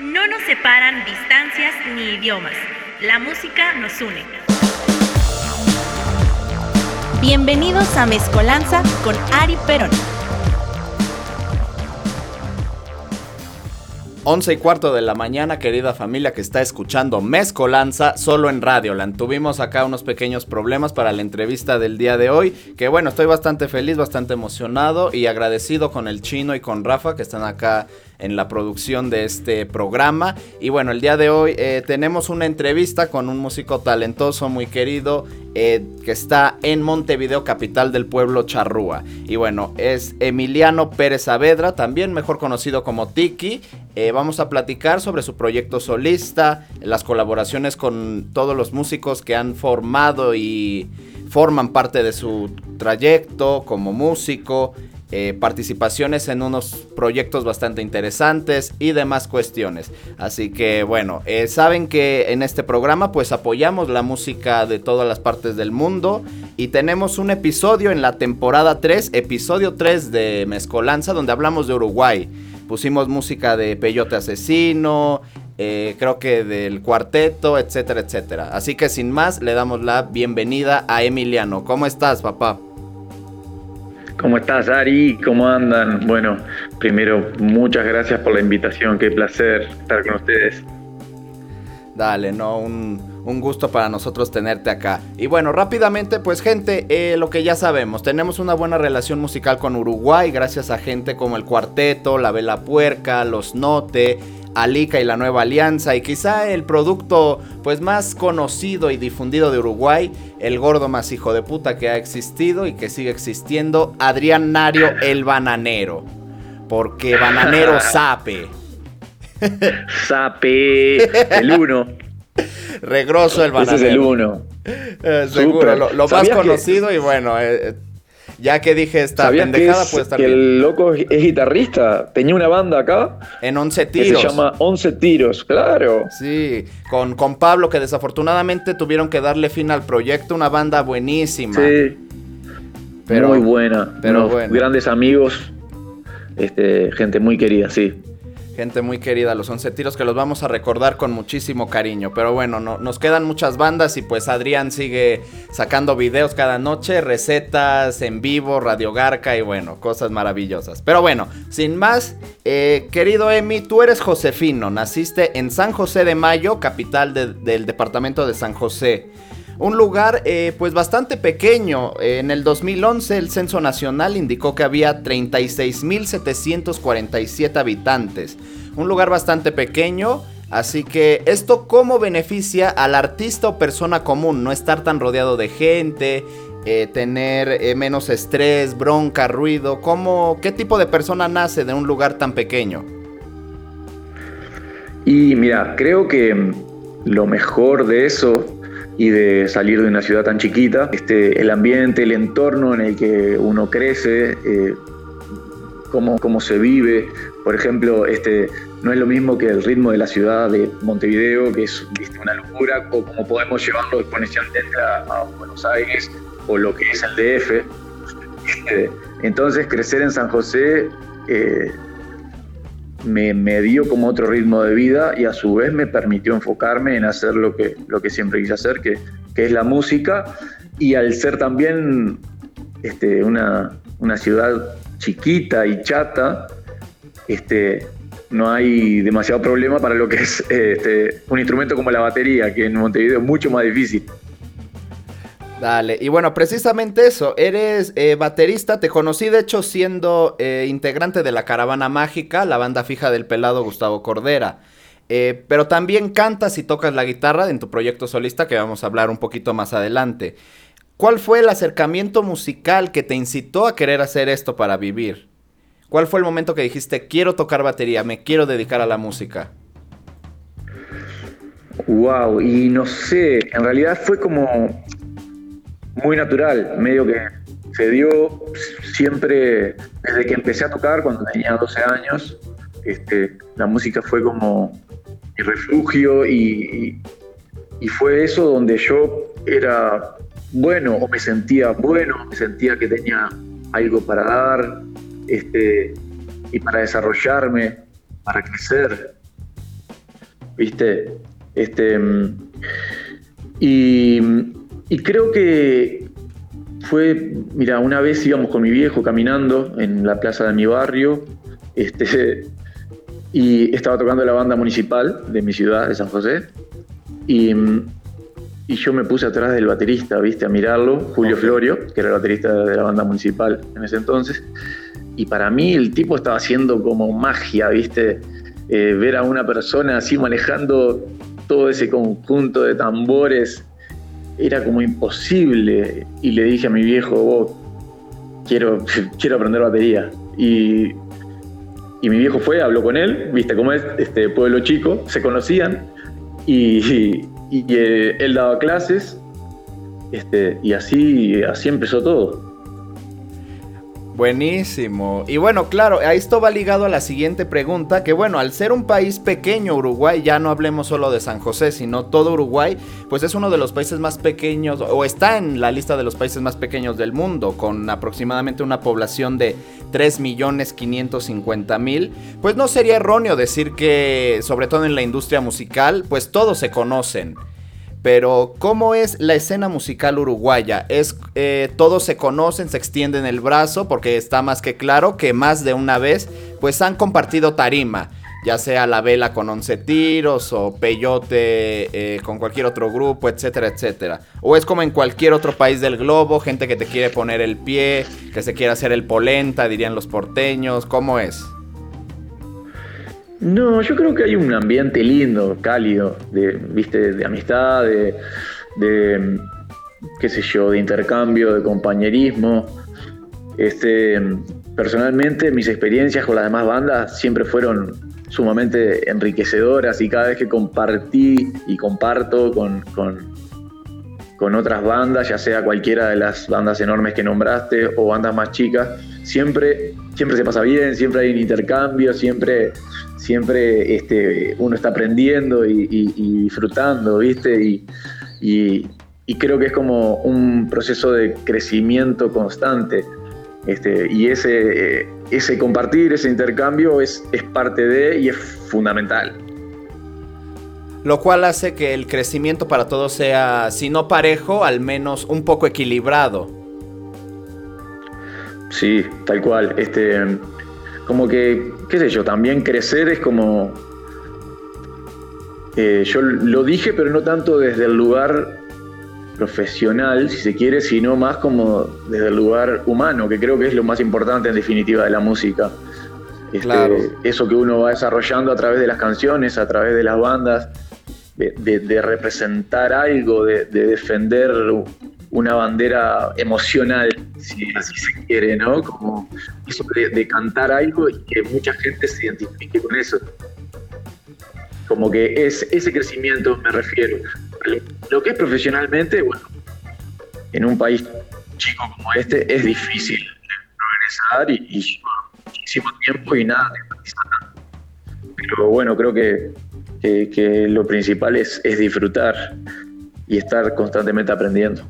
No nos separan distancias ni idiomas. La música nos une. Bienvenidos a Mezcolanza con Ari Perón. 11 y cuarto de la mañana, querida familia que está escuchando Mezcolanza solo en Radioland. Tuvimos acá unos pequeños problemas para la entrevista del día de hoy, que bueno, estoy bastante feliz, bastante emocionado y agradecido con el chino y con Rafa que están acá en la producción de este programa. Y bueno, el día de hoy eh, tenemos una entrevista con un músico talentoso, muy querido, eh, que está en Montevideo, capital del pueblo Charrúa. Y bueno, es Emiliano Pérez Saavedra, también mejor conocido como Tiki. Eh, vamos a platicar sobre su proyecto solista, las colaboraciones con todos los músicos que han formado y forman parte de su trayecto como músico, eh, participaciones en unos proyectos bastante interesantes y demás cuestiones. Así que bueno, eh, saben que en este programa pues apoyamos la música de todas las partes del mundo y tenemos un episodio en la temporada 3, episodio 3 de Mezcolanza donde hablamos de Uruguay. Pusimos música de Peyote Asesino, eh, creo que del cuarteto, etcétera, etcétera. Así que sin más, le damos la bienvenida a Emiliano. ¿Cómo estás, papá? ¿Cómo estás, Ari? ¿Cómo andan? Bueno, primero, muchas gracias por la invitación. Qué placer estar con ustedes. Dale, no, un, gusto para nosotros tenerte acá. Y bueno, rápidamente, pues gente, eh, lo que ya sabemos, tenemos una buena relación musical con Uruguay gracias a gente como el Cuarteto, La Vela Puerca, Los Note, Alica y la Nueva Alianza y quizá el producto pues más conocido y difundido de Uruguay, el gordo más hijo de puta que ha existido y que sigue existiendo, Adrián Nario el bananero. Porque bananero sape. sape, el uno. Regroso el bananero. Ese es el uno. Eh, seguro, lo, más conocido y bueno, eh, ya que dije esta pendejada, puede estar que el loco es guitarrista. Tenía una banda acá. En 11 tiros. se llama 11 tiros, claro. Sí, con, con Pablo, que desafortunadamente tuvieron que darle fin al proyecto. Una banda buenísima. Sí. Pero, muy buena. Pero Grandes amigos. Este, gente muy querida, sí gente muy querida, los once tiros que los vamos a recordar con muchísimo cariño. Pero bueno, no, nos quedan muchas bandas y pues Adrián sigue sacando videos cada noche, recetas en vivo, Radio Garca y bueno, cosas maravillosas. Pero bueno, sin más, eh, querido Emi, tú eres josefino, naciste en San José de Mayo, capital del departamento de San José. Un lugar eh, pues bastante pequeño. En el 2011 el Censo Nacional indicó que había 36.747 habitantes. Un lugar bastante pequeño. Así que esto cómo beneficia al artista o persona común, no estar tan rodeado de gente, eh, tener eh, menos estrés, bronca, ruido. ¿Cómo, ¿Qué tipo de persona nace de un lugar tan pequeño? Y mira, creo que lo mejor de eso y de salir de una ciudad tan chiquita. Este, el ambiente, el entorno en el que uno crece, eh, cómo, cómo, se vive. Por ejemplo, este, no es lo mismo que el ritmo de la ciudad de Montevideo, que es una locura, o como podemos llevarlo exponencialmente a, Buenos Aires o lo que es el DF. Este, entonces, crecer en San José eh, me, dio como otro ritmo de vida y a su vez me permitió enfocarme en hacer lo que, lo que siempre quise hacer, que, que es la música. Y al ser también este, una, una ciudad chiquita y chata, este, no hay demasiado problema para lo que es este, un instrumento como la batería, que en Montevideo es mucho más difícil. Dale, y bueno, precisamente eso, eres eh, baterista, te conocí de hecho siendo eh, integrante de la Caravana Mágica, la banda fija del pelado Gustavo Cordera. Eh, pero también cantas y tocas la guitarra en tu proyecto solista que vamos a hablar un poquito más adelante. ¿Cuál fue el acercamiento musical que te incitó a querer hacer esto para vivir? ¿Cuál fue el momento que dijiste, quiero tocar batería, me quiero dedicar a la música? Wow, y no sé, en realidad fue como muy natural, medio que se dio siempre desde que empecé a tocar, cuando tenía 12 años, este, la música fue como mi refugio y, fue eso donde yo era bueno o me sentía bueno, me sentía que tenía algo para dar este, y para desarrollarme, para crecer. ¿viste? Este, y, y creo que fue, mira, una vez íbamos con mi viejo caminando en la plaza de mi barrio, este, y estaba tocando la banda municipal de mi ciudad, de San José, y, y yo me puse atrás del baterista, viste, a mirarlo, Julio Florio, que era el baterista de la banda municipal en ese entonces, y para mí el tipo estaba haciendo como magia, viste, eh, ver a una persona así manejando todo ese conjunto de tambores era como imposible. Y le dije a mi viejo, vos, quiero, quiero aprender batería. Y, y, mi viejo fue, habló con él, viste cómo es este pueblo chico, se conocían y, y, eh, él daba clases este, y así, así empezó todo. Buenísimo. Y bueno, claro, esto va ligado a la siguiente pregunta, que bueno, al ser un país pequeño Uruguay, ya no hablemos solo de San José, sino todo Uruguay, pues es uno de los países más pequeños, o está en la lista de los países más pequeños del mundo, con aproximadamente una población de 3.550.000, pues no sería erróneo decir que, sobre todo en la industria musical, pues todos se conocen. Pero, ¿cómo es la escena musical uruguaya? Es eh, todos se conocen, se extienden el brazo, porque está más que claro que más de una vez, pues han compartido tarima, ya sea la vela con 11 tiros o peyote eh, con cualquier otro grupo, etcétera, etcétera. O es como en cualquier otro país del globo, gente que te quiere poner el pie, que se quiere hacer el polenta, dirían los porteños, ¿cómo es? No, yo creo que hay un ambiente lindo, cálido, de, ¿viste? de amistad, de, qué sé yo, de intercambio, de compañerismo. Este, personalmente, mis experiencias con las demás bandas siempre fueron sumamente enriquecedoras y cada vez que compartí y comparto con, con otras bandas, ya sea cualquiera de las bandas enormes que nombraste o bandas más chicas, siempre, siempre se pasa bien, siempre hay un intercambio, siempre siempre este, uno está aprendiendo y, disfrutando, ¿viste? Y, creo que es como un proceso de crecimiento constante. Este, y ese, ese compartir, ese intercambio es, es parte de y es fundamental. Lo cual hace que el crecimiento para todos sea, si no parejo, al menos un poco equilibrado. Sí, tal cual. Este, como que, qué sé yo, también crecer es como... Eh, yo lo dije, pero no tanto desde el lugar profesional, si se quiere, sino más como desde el lugar humano, que creo que es lo más importante en definitiva de la música. Este, eso que uno va desarrollando a través de las canciones, a través de las bandas, de, representar algo, de, defender una bandera emocional, si así se quiere, ¿no? Como eso de, cantar algo y que mucha gente se identifique con eso. Como que es ese crecimiento me refiero. Lo que es profesionalmente, bueno, en un país chico como este es difícil progresar y, y lleva muchísimo tiempo y nada Pero bueno, creo que, que, lo principal es, es disfrutar y estar constantemente aprendiendo.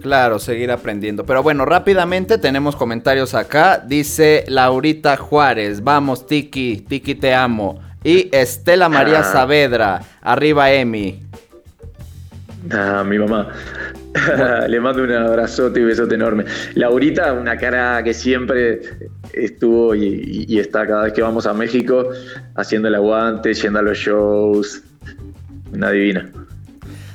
Claro, seguir aprendiendo. Pero bueno, rápidamente tenemos comentarios acá. Dice Laurita Juárez, vamos Tiki, Tiki te amo. Y Estela María ah. Saavedra, arriba Emi. Ah, mi mamá. Le mando un abrazote y besote enorme. Laurita, una cara que siempre estuvo y, y, está cada vez que vamos a México haciendo el aguante, yendo a los shows. Una divina.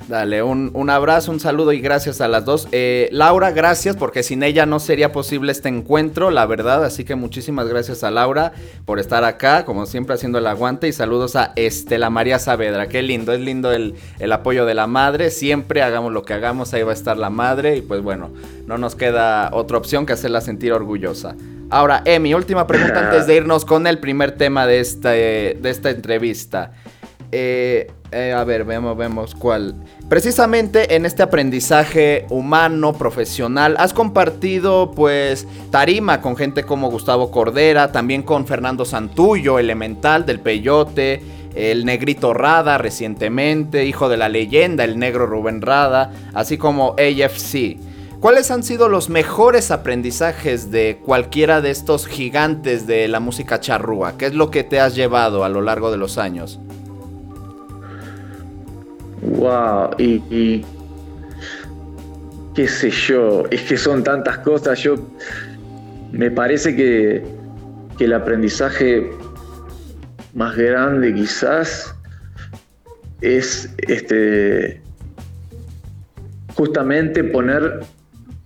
Dale, un, abrazo, un saludo y gracias a las dos. Eh, Laura, gracias porque sin ella no sería posible este encuentro, la verdad. Así que muchísimas gracias a Laura por estar acá, como siempre haciendo el aguante. Y saludos a Estela María Saavedra. Qué lindo, es lindo el, el apoyo de la madre. Siempre hagamos lo que hagamos, ahí va a estar la madre. Y pues bueno, no nos queda otra opción que hacerla sentir orgullosa. Ahora, Emi, última pregunta antes de irnos con el primer tema de, este, de esta entrevista. Eh, eh, a ver, vemos, vemos cuál. Precisamente en este aprendizaje humano, profesional, has compartido pues tarima con gente como Gustavo Cordera, también con Fernando Santullo, elemental del Peyote, el negrito Rada recientemente, hijo de la leyenda, el negro Rubén Rada, así como AFC. ¿Cuáles han sido los mejores aprendizajes de cualquiera de estos gigantes de la música charrúa? ¿Qué es lo que te has llevado a lo largo de los años? Wow, y, qué sé yo, es que son tantas cosas. Yo me parece que, que el aprendizaje más grande quizás es este justamente poner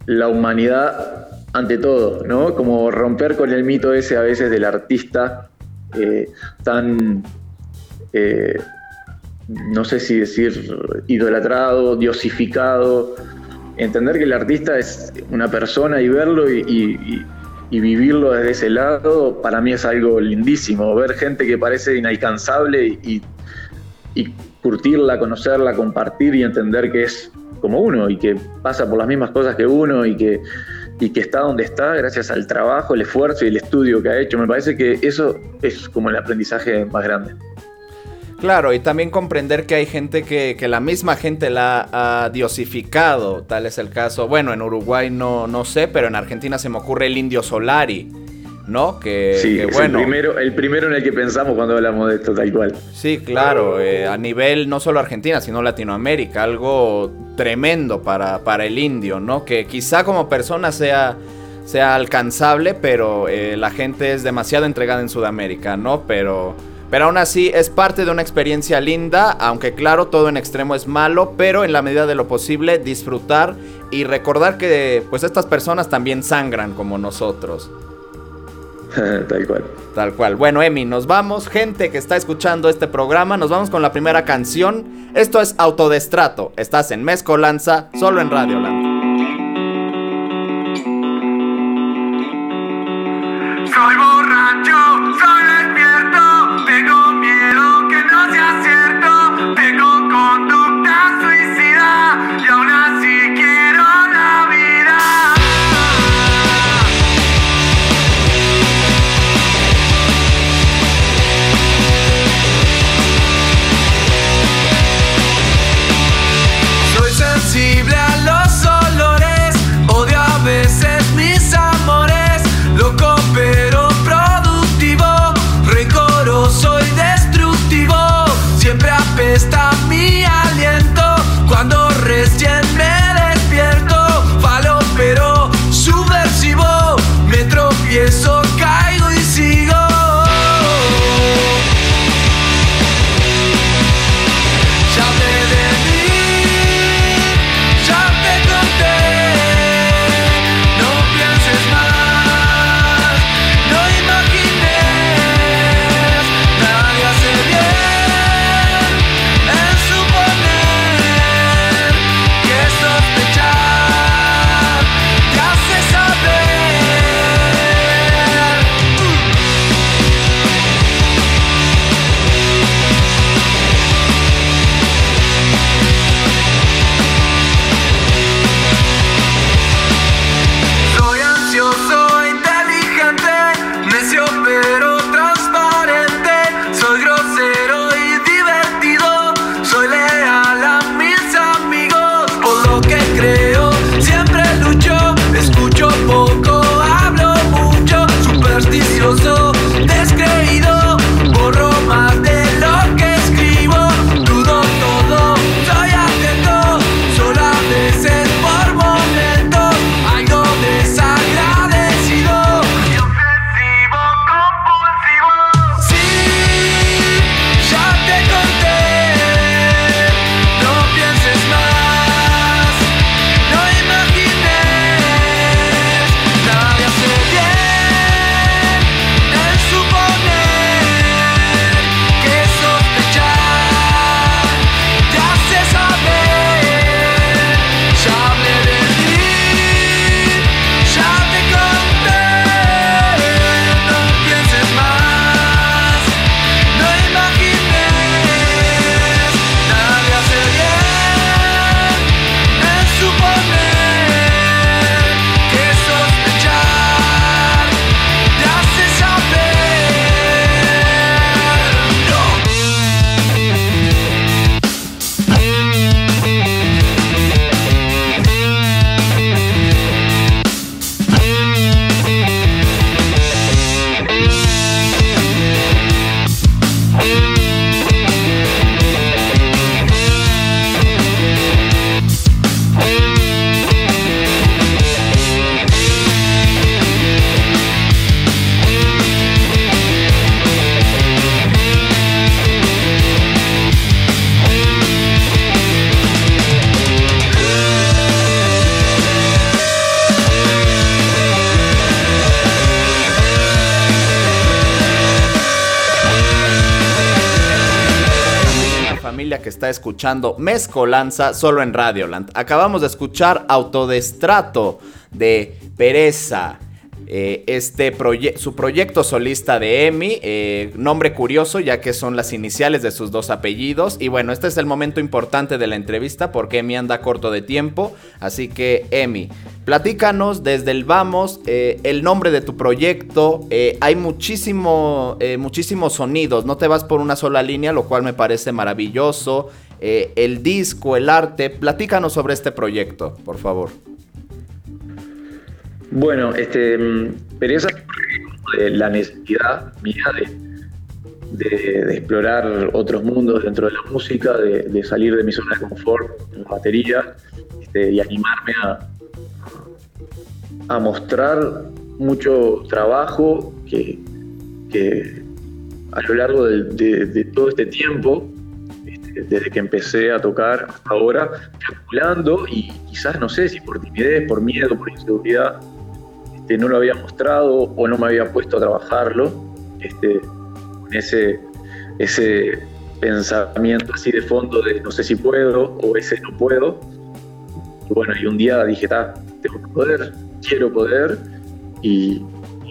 la humanidad ante todo, ¿no? Como romper con el mito ese a veces del artista eh, tan, eh, no sé si decir, idolatrado, diosificado. Entender que el artista es una persona y verlo y, vivirlo desde ese lado, para mí es algo lindísimo. Ver gente que parece inalcanzable y, curtirla, conocerla, compartir y entender que es como uno y que pasa por las mismas cosas que uno y que, y que está donde está gracias al trabajo, el esfuerzo y el estudio que ha hecho. Me parece que eso es como el aprendizaje más grande. Claro, y también comprender que hay gente que, que, la misma gente la ha diosificado, tal es el caso, bueno, en Uruguay no, no sé, pero en Argentina se me ocurre el indio Solari, ¿no? Que, sí, bueno. El primero, el primero en el que pensamos cuando hablamos de esto, tal cual. Sí, claro, eh, a nivel no solo Argentina, sino Latinoamérica, algo tremendo para, para el indio, ¿no? Que quizá como persona sea, sea alcanzable, pero eh, la gente es demasiado entregada en Sudamérica, ¿no? Pero, pero aún así es parte de una experiencia linda, aunque claro, todo en extremo es malo, pero en la medida de lo posible disfrutar y recordar que pues estas personas también sangran como nosotros. Tal cual. Tal cual. Bueno, Emi, nos vamos. Gente que está escuchando este programa, nos vamos con la primera canción. Esto es Autodestrato. Estás en Mezcolanza, solo en Radio Land. Está escuchando Mezcolanza solo en Radioland. Acabamos de escuchar Autodestrato de Pereza. Eh, este su proyecto solista de Emi, eh, nombre curioso ya que son las iniciales de sus dos apellidos. Y bueno, este es el momento importante de la entrevista porque Emi anda corto de tiempo. Así que Emi, platícanos desde el vamos eh, el nombre de tu proyecto. hay muchísimo, muchísimos sonidos, no te vas por una sola línea, lo cual me parece maravilloso. el disco, el arte, platícanos sobre este proyecto, por favor. Bueno, este, Pereza de la necesidad mía de, explorar otros mundos dentro de la música, de, salir de mi zona de confort en la batería este, y animarme a, a mostrar mucho trabajo que, a lo largo de, todo este tiempo, este, desde que empecé a tocar hasta ahora, calculando y quizás no sé si por timidez, por miedo, por inseguridad, este, no lo había mostrado o no me había puesto a trabajarlo, este, con ese, ese pensamiento así de fondo de no sé si puedo o ese no puedo. Y bueno, y un día dije, tengo que poder, quiero poder, y,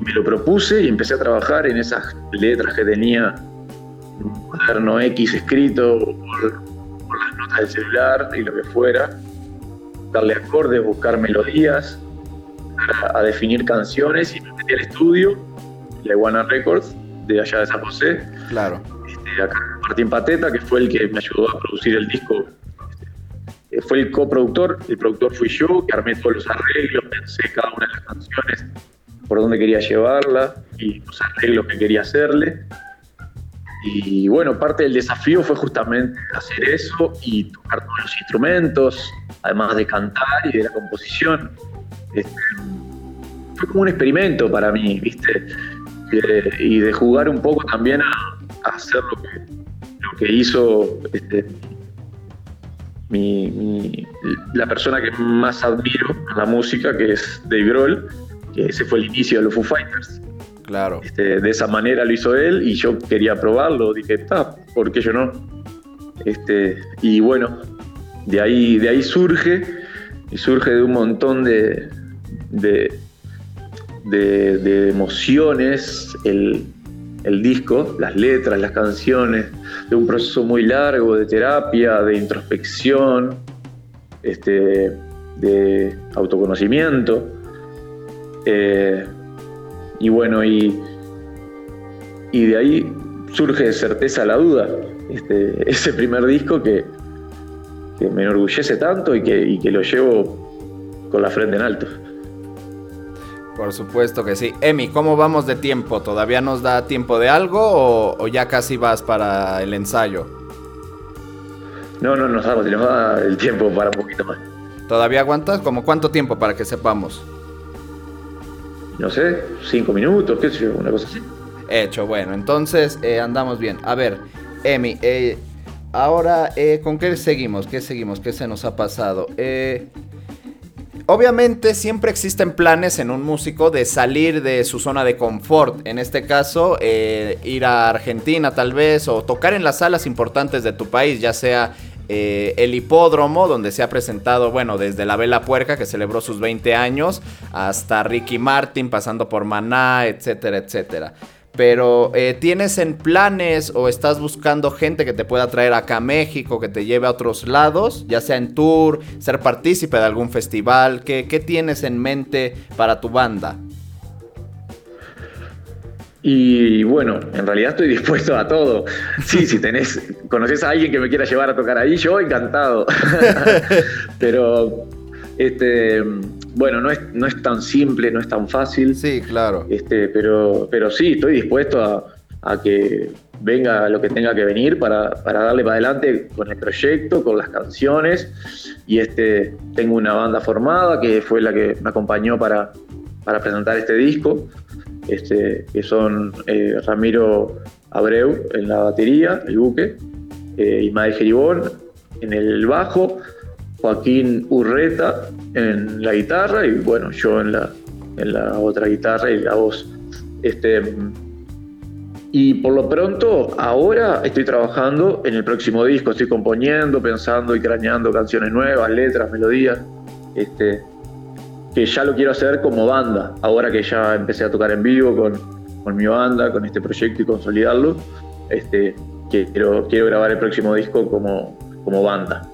me lo propuse y empecé a trabajar en esas letras que tenía un cuaderno X escrito por, por las notas del celular y lo que fuera, darle acordes, buscar melodías, a, definir canciones y me metí al estudio, la Iguana Records, de allá de San José. Claro. Este, acá Martín Pateta, que fue el que me ayudó a producir el disco. Este, fue el coproductor, el productor fui yo, que armé todos los arreglos, pensé cada una de las canciones, por dónde quería llevarla y los arreglos que quería hacerle. Y bueno, parte del desafío fue justamente hacer eso y tocar todos los instrumentos, además de cantar y de la composición. Fue como un experimento para mí, ¿viste? y de jugar un poco también a, hacer lo que, lo que hizo este, la persona que más admiro en la música, que es Dave Grohl, que ese fue el inicio de los Foo Fighters. Claro. Este, de esa manera lo hizo él y yo quería probarlo. Dije, está, ¿por qué yo no? Este, y bueno, de ahí, de ahí surge, y surge de un montón de, de, de, emociones el, disco, las letras, las canciones, de un proceso muy largo de terapia, de introspección, este, de autoconocimiento. Eh, y bueno, y, y de ahí surge certeza la duda. Este, ese primer disco que, que me enorgullece tanto y que, y que lo llevo con la frente en alto. Por supuesto que sí. Emi, ¿cómo vamos de tiempo? ¿Todavía nos da tiempo de algo o, ya casi vas para el ensayo? No, no nos damos, nos da el tiempo para un poquito más. ¿Todavía aguantas? ¿Como cuánto tiempo para que sepamos? No sé, cinco minutos, qué sé yo, una cosa así. Hecho, bueno, entonces eh, andamos bien. A ver, Emi, eh, ahora, eh, ¿con qué seguimos? ¿Qué seguimos? ¿Qué se nos ha pasado? Eh, Obviamente siempre existen planes en un músico de salir de su zona de confort. En este caso, eh, ir a Argentina tal vez o tocar en las salas importantes de tu país, ya sea eh, el hipódromo, donde se ha presentado, bueno, desde la Vela Puerca, que celebró sus 20 años, hasta Ricky Martin, pasando por Maná, etcétera, etcétera. Pero eh, ¿tienes en planes o estás buscando gente que te pueda traer acá a México, que te lleve a otros lados, ya sea en tour, ser partícipe de algún festival? ¿Qué, tienes en mente para tu banda? Y bueno, en realidad estoy dispuesto a todo. Sí, si tenés, conoces a alguien que me quiera llevar a tocar ahí, yo encantado. Pero este bueno, no es, no es tan simple, no es tan fácil. Sí, claro. Este, pero, pero sí, estoy dispuesto a, que venga lo que tenga que venir para, darle para adelante con el proyecto, con las canciones. Y este, tengo una banda formada que fue la que me acompañó para, para presentar este disco, este, que son eh, Ramiro Abreu en la batería, el buque, eh, Ismael Jeribón en el bajo, Joaquín Urreta en la guitarra y bueno, yo en la, en la otra guitarra y la voz. Este, y por lo pronto, ahora estoy trabajando en el próximo disco, estoy componiendo, pensando y craneando canciones nuevas, letras, melodías, este, que ya lo quiero hacer como banda, ahora que ya empecé a tocar en vivo con, con mi banda, con este proyecto y consolidarlo, este, quiero, quiero grabar el próximo disco como, como banda.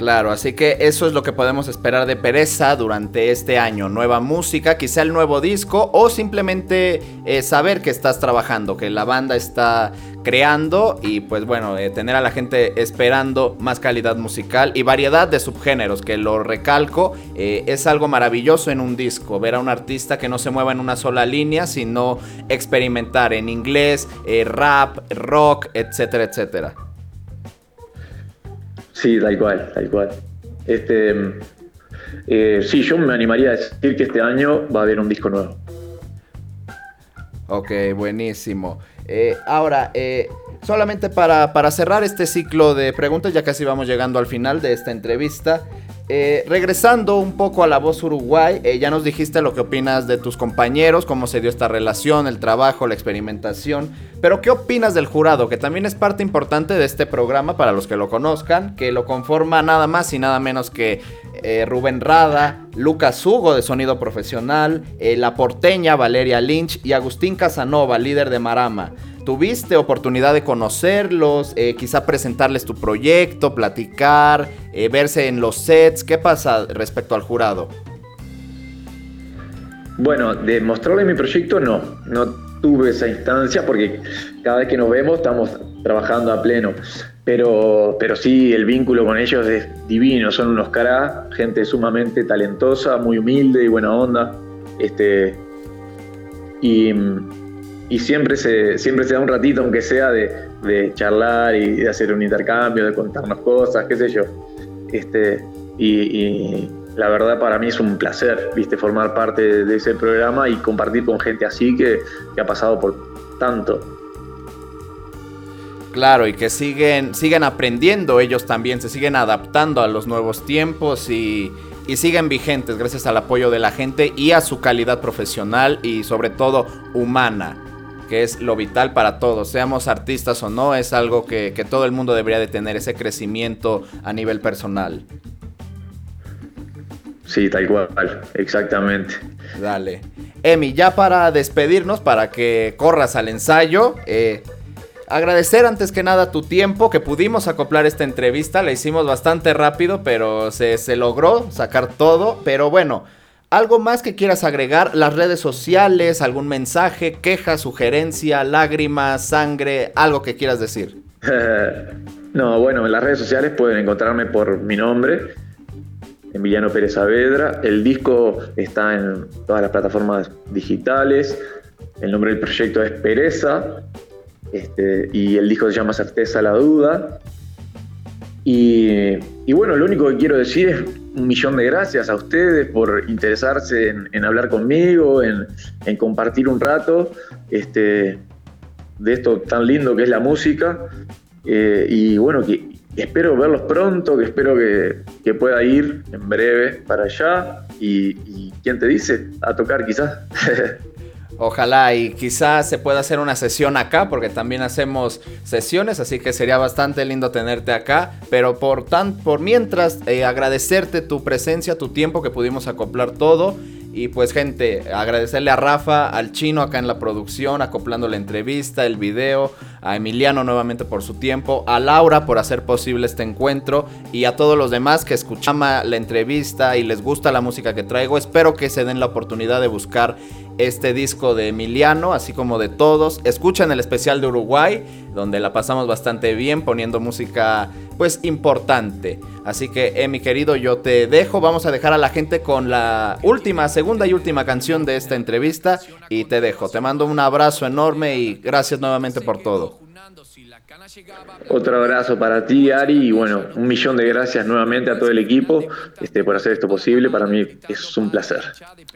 Claro, así que eso es lo que podemos esperar de Pereza durante este año. Nueva música, quizá el nuevo disco o simplemente eh, saber que estás trabajando, que la banda está creando y pues bueno, eh, tener a la gente esperando más calidad musical y variedad de subgéneros, que lo recalco, eh, es algo maravilloso en un disco, ver a un artista que no se mueva en una sola línea, sino experimentar en inglés, rap, rock, etcétera, etcétera. Sí, tal cual, tal cual. Este, eh, sí, yo me animaría a decir que este año va a haber un disco nuevo. Ok, buenísimo. Eh, ahora, eh, solamente para, para, cerrar este ciclo de preguntas, ya casi vamos llegando al final de esta entrevista. Eh, regresando un poco a la voz Uruguay, eh, ya nos dijiste lo que opinas de tus compañeros, cómo se dio esta relación, el trabajo, la experimentación, pero ¿qué opinas del jurado? Que también es parte importante de este programa para los que lo conozcan, que lo conforma nada más y nada menos que eh, Rubén Rada, Lucas Hugo de Sonido Profesional, La Porteña, Valeria Lynch y Agustín Casanova, líder de Marama. ¿Tuviste oportunidad de conocerlos? Eh, quizá presentarles tu proyecto, platicar, eh, verse en los sets. ¿Qué pasa respecto al jurado? Bueno, de mostrarle mi proyecto no, no tuve esa instancia porque cada vez que nos vemos estamos trabajando a pleno. Pero, pero sí, el vínculo con ellos es divino, son unos caras, gente sumamente talentosa, muy humilde y buena onda. Este, y y siempre se, siempre se da un ratito, aunque sea de, charlar y de hacer un intercambio, de contarnos cosas, qué sé yo. Este, y, la verdad para mí es un placer, viste, formar parte de ese programa y compartir con gente así que, ha pasado por tanto. Claro, y que siguen, siguen aprendiendo ellos también, se siguen adaptando a los nuevos tiempos y, y siguen vigentes gracias al apoyo de la gente y a su calidad profesional y sobre todo humana que es lo vital para todos, seamos artistas o no, es algo que, todo el mundo debería de tener, ese crecimiento a nivel personal. Sí, tal cual, exactamente. Dale. Emi, ya para despedirnos, para que corras al ensayo, eh, agradecer antes que nada tu tiempo, que pudimos acoplar esta entrevista, la hicimos bastante rápido, pero se, se logró sacar todo, pero bueno. ¿Algo más que quieras agregar? Las redes sociales, algún mensaje, queja, sugerencia, lágrimas, sangre, algo que quieras decir. no, bueno, en las redes sociales pueden encontrarme por mi nombre, Emiliano Pérez Saavedra. El disco está en todas las plataformas digitales. El nombre del proyecto es Pereza. Este, y el disco se llama Certeza la Duda. Y, y bueno, lo único que quiero decir es un millón de gracias a ustedes por interesarse en, hablar conmigo, en, compartir un rato este, de esto tan lindo que es la música. Eh, y bueno, que espero verlos pronto, que espero que, pueda ir en breve para allá. Y, y quién te dice, a tocar quizás. Ojalá y quizás se pueda hacer una sesión acá, porque también hacemos sesiones, así que sería bastante lindo tenerte acá. Pero por, tan, por mientras, eh, agradecerte tu presencia, tu tiempo, que pudimos acoplar todo. Y pues gente, agradecerle a Rafa, al chino acá en la producción, acoplando la entrevista, el video, a Emiliano nuevamente por su tiempo, a Laura por hacer posible este encuentro y a todos los demás que escuchan la entrevista y les gusta la música que traigo. Espero que se den la oportunidad de buscar este disco de Emiliano, así como de todos. Escuchan el especial de Uruguay, donde la pasamos bastante bien poniendo música pues importante. Así que, eh, mi querido, yo te dejo. Vamos a dejar a la gente con la última, segunda y última canción de esta entrevista y te dejo. Te mando un abrazo enorme y gracias nuevamente por todo. Otro abrazo para ti, Ari, y bueno, un millón de gracias nuevamente a todo el equipo este, por hacer esto posible. Para mí es un placer.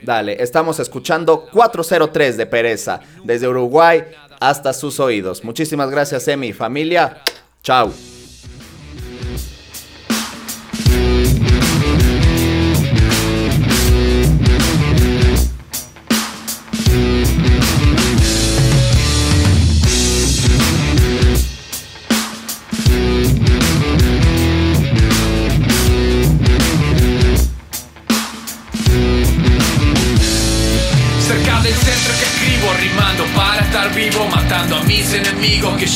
Dale, estamos escuchando 403 de Pereza, desde Uruguay hasta sus oídos. Muchísimas gracias, Emi. Familia, chao.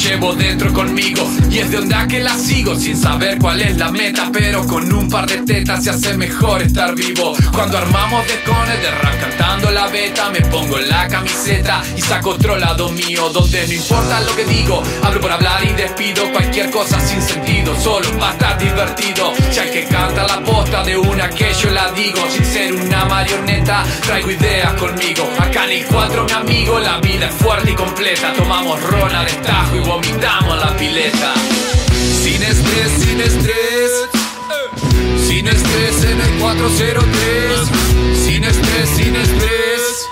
Llevo dentro conmigo y es de onda que la sigo sin saber cuál es la meta, pero con un par de tetas se hace mejor estar vivo. Cuando armamos descones de rap cantando la beta, me pongo la camiseta y saco otro lado mío donde no importa lo que digo, hablo por hablar y despido cualquier cosa sin sentido, solo va a estar divertido. Si hay que cantar la posta de una que yo la digo sin ser una marioneta, traigo ideas conmigo. Acá en el 4 mi amigo, la vida es fuerte y completa. Tomamos ron al estajo y vomitamos la pileta. Sin estrés, sin estrés. Sin estrés en el 403. Sin estrés, sin estrés.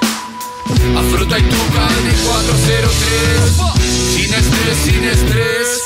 A fruta y tuca en el 403. Sin estrés, sin estrés.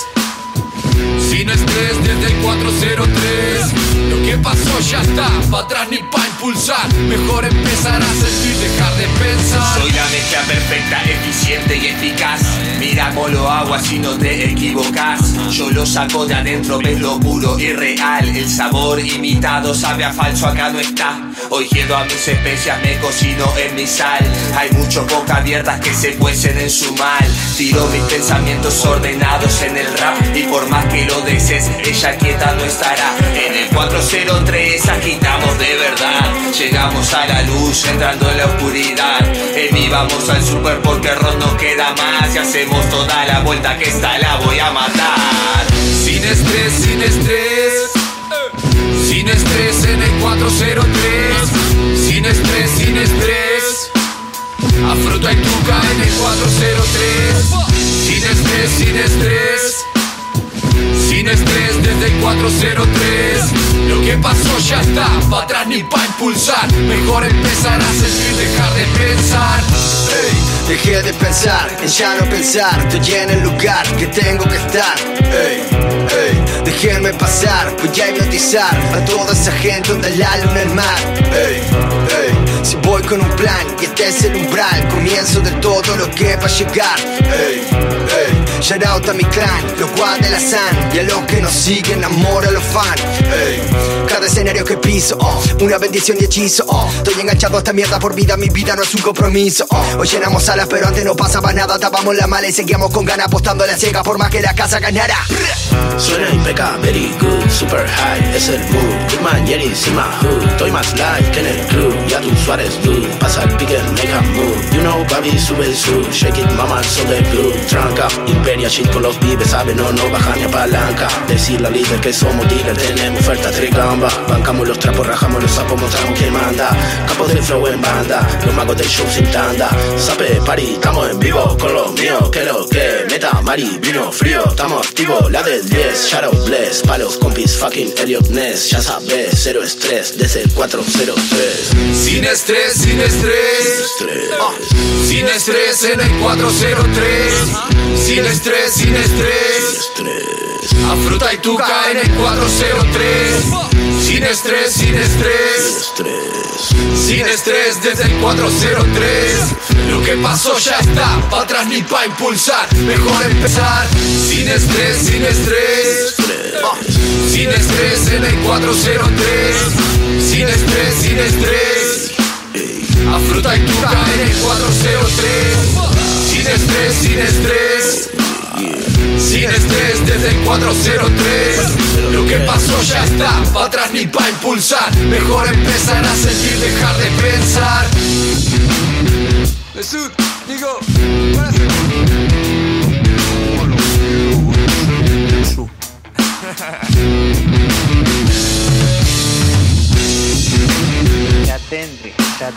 Sin estrés desde el 403 Lo que pasó ya está, pa' atrás ni pa' impulsar. Mejor empezar a sentir, dejar de pensar. Soy la mezcla perfecta, eficiente y eficaz. Mira cómo lo hago así no te equivocas Yo lo saco de adentro, ves lo puro y real. El sabor imitado sabe a falso, acá no está. Hoy a mis especias, me cocino en mi sal. Hay muchos boca abiertas que se cuecen en su mal. Tiro mis pensamientos ordenados en el rap Y por que lo desees, ella quieta no estará. En el 403 agitamos de verdad. Llegamos a la luz entrando en la oscuridad. En mí vamos al super porque ron no queda más. Y hacemos toda la vuelta que esta la voy a matar. Sin estrés, sin estrés. Sin estrés en el 403 Sin estrés, sin estrés. A fruta y tuca en el 403 Sin estrés, sin estrés estrés desde el 403 Lo que pasó ya está, pa' atrás ni pa' impulsar. Mejor empezar a sentir, dejar de pensar. Ey, dejé de pensar en ya no pensar. Estoy en el lugar que tengo que estar. Ey, ey, déjenme pasar Voy a hipnotizar a toda esa gente donde la luna el mar. Ey, ey, si voy con un plan y este es el umbral Comienzo de todo lo que va a llegar shout out a mi clan, los guas de la san Y a los que nos siguen, amor a los fans. Ey, cada escenario que piso, oh, una bendición y hechizo oh, Estoy enganchado a esta mierda por vida, mi vida no es un compromiso oh, Hoy llenamos alas pero antes no pasaba nada. Tapamos la mala y seguíamos con ganas apostando a la ciega por más que la casa ganara. Suena impecable, very good, super high, es el mood Big man, Jerry, my hood. Estoy más live que en el club, ya tu Suárez dude. Pasa el pique, make a move. You know, papi, sube el sub Shake it, mama, so the blue Tranca, imperia, shit con los pibes Sabe, no, no baja ni a palanca Decirle al líder que somos dealer Tenemos oferta tricamba Bancamos los trapos, rajamos los sapos Mostramos quién manda. Capos del flow en banda Los magos del show sin tanda. Sape, party, estamos en vivo Con los míos, que lo que Meta, mari, vino frío Estamos activos, la del 10 Shadow Bless, palos, compis, fucking Elliot Ness. Ya sabes, cero estrés Desde el 403 Sin estrés, sin estrés. Ah, Sin estrés en el 403 Sin estrés, sin estrés. A fruta y tuca en el 403 Sin estrés, sin estrés. Sin estrés desde el 403 Lo que pasó ya está, pa' atrás ni pa' impulsar. Mejor empezar. Sin estrés, sin estrés. Sin estrés en el 403 Sin estrés, sin estrés. A fruta y tuca en el 403 Sin estrés, sin estrés Sin estrés desde el 403 Lo que pasó ya está, pa' atrás ni pa' impulsar. Mejor empezar a sentir, dejar de pensar. Mesut, digo, Ya tendré, ya